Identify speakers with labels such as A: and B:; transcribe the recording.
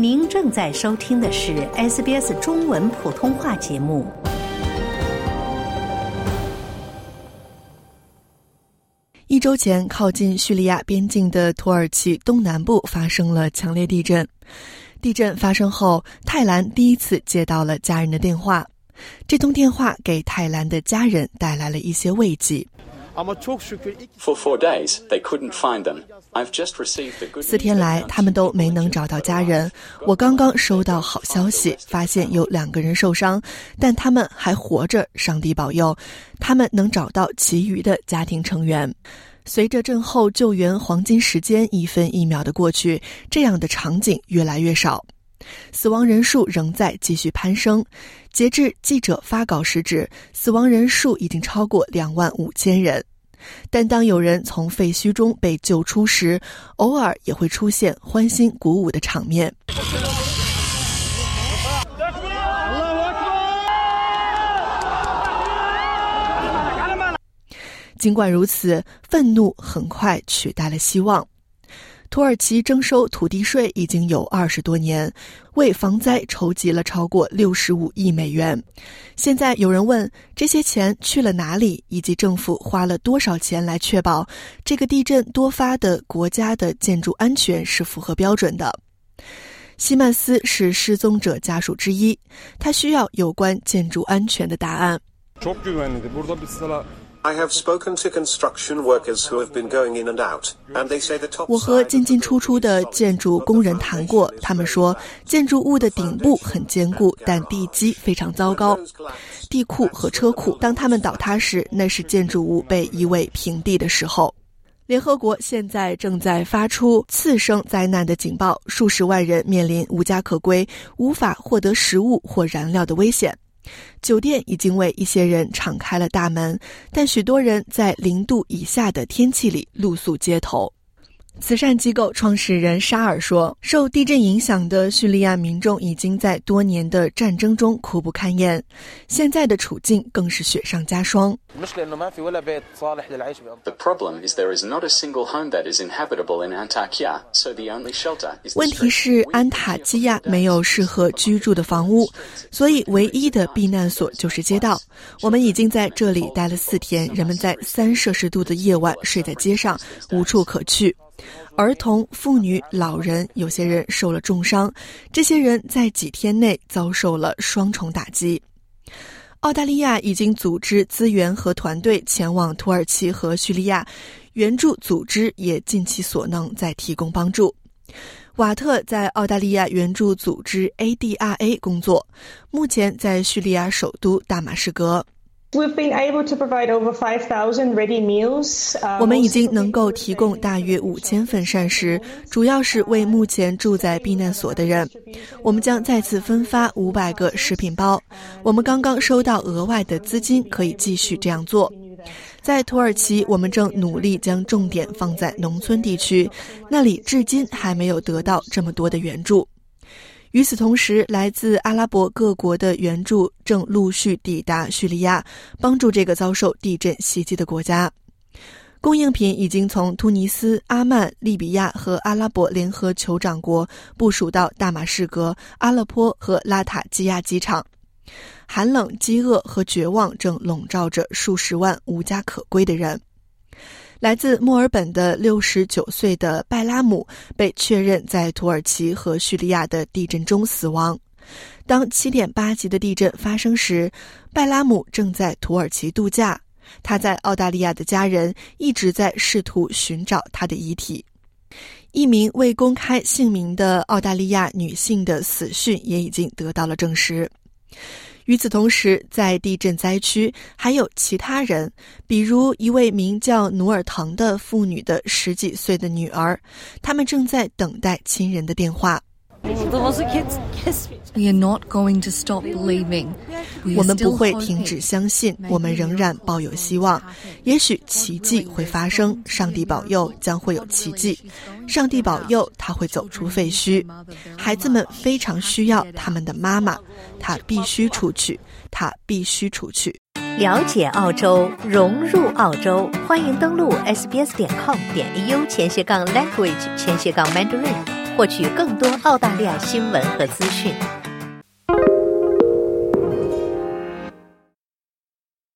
A: 您正在收听的是 SBS 中文普通话节目。
B: 一周前，靠近叙利亚边境的土耳其东南部发生了强烈地震。地震发生后，泰兰第一次接到了家人的电话。这通电话给泰兰的家人带来了一些慰藉。
C: For four days, they couldn't find them. I've just received the good
B: 四天来，他们都没能找到家人。我刚刚收到好消息，发现有两个人受伤，但他们还活着，上帝保佑，他们能找到其余的家庭成员。随着震后救援黄金时间一分一秒的过去，这样的场景越来越少，死亡人数仍在继续攀升。截至记者发稿时止，死亡人数已经超过两万五千人。但当有人从废墟中被救出时，偶尔也会出现欢欣鼓舞的场面。尽管如此，愤怒很快取代了希望。土耳其征收土地税已经有二十多年，为防灾筹集了超过六十五亿美元。现在有人问这些钱去了哪里，以及政府花了多少钱来确保这个地震多发的国家的建筑安全是符合标准的。西曼斯是失踪者家属之一，他需要有关建筑安全的答案。
D: I have spoken to construction workers who have been going in and out, and they say the top
B: 我和进进出出的建筑工人谈过，他们说建筑物的顶部很坚固，但地基非常糟糕。地库和车库，当他们倒塌时，那是建筑物被夷为平地的时候。联合国现在正在发出次生灾难的警报，数十万人面临无家可归、无法获得食物或燃料的危险。酒店已经为一些人敞开了大门，但许多人在零度以下的天气里露宿街头。慈善机构创始人沙尔说：“受地震影响的叙利亚民众已经在多年的战争中苦不堪言，现在的处境更是雪上加霜。
C: The problem is there is not a single home that is inhabitable in Antakya.
B: 问题是安塔基亚没有适合居住的房屋，所以唯一的避难所就是街道。我们已经在这里待了四天，人们在三摄氏度的夜晚睡在街上，无处可去。”儿童、妇女、老人，有些人受了重伤，这些人在几天内遭受了双重打击。澳大利亚已经组织资源和团队前往土耳其和叙利亚，援助组织也尽其所能在提供帮助。瓦特在澳大利亚援助组织 ADRA 工作，目前在叙利亚首都大马士革。
E: We've been able to provide over 5,000 ready meals.
B: 我们已经能够提供大约五千份膳食，主要是为目前住在避难所的人。我们将再次分发五百个食品包。我们刚刚收到额外的资金，可以继续这样做。在土耳其，我们正努力将重点放在农村地区，那里至今还没有得到这么多的援助。与此同时，来自阿拉伯各国的援助正陆续抵达叙利亚，帮助这个遭受地震袭击的国家。供应品已经从突尼斯、阿曼、利比亚和阿拉伯联合酋长国部署到大马士革、阿勒颇和拉塔基亚机场。寒冷、饥饿和绝望正笼罩着数十万无家可归的人。来自墨尔本的六十九岁的拜拉姆被确认在土耳其和叙利亚的地震中死亡。当七点八级的地震发生时，拜拉姆正在土耳其度假。他在澳大利亚的家人一直在试图寻找他的遗体。一名未公开姓名的澳大利亚女性的死讯也已经得到了证实。与此同时，在地震灾区还有其他人，比如一位名叫努尔腾的妇女的十几岁的女儿，他们正在等待亲人的电话。
F: We are not going to stop believing.
B: 我们不会停止相信，我们仍然抱有希望。也许奇迹会发生，上帝保佑将会有奇迹。上帝保佑他会走出废墟。孩子们非常需要他们的妈妈，她必须出去，她必须出去。
A: 了解澳洲，融入澳洲，欢迎登录 sbs 点 com 点 au 前斜杠 language 前斜杠 mandarin，获取更多澳大利亚新闻和资讯。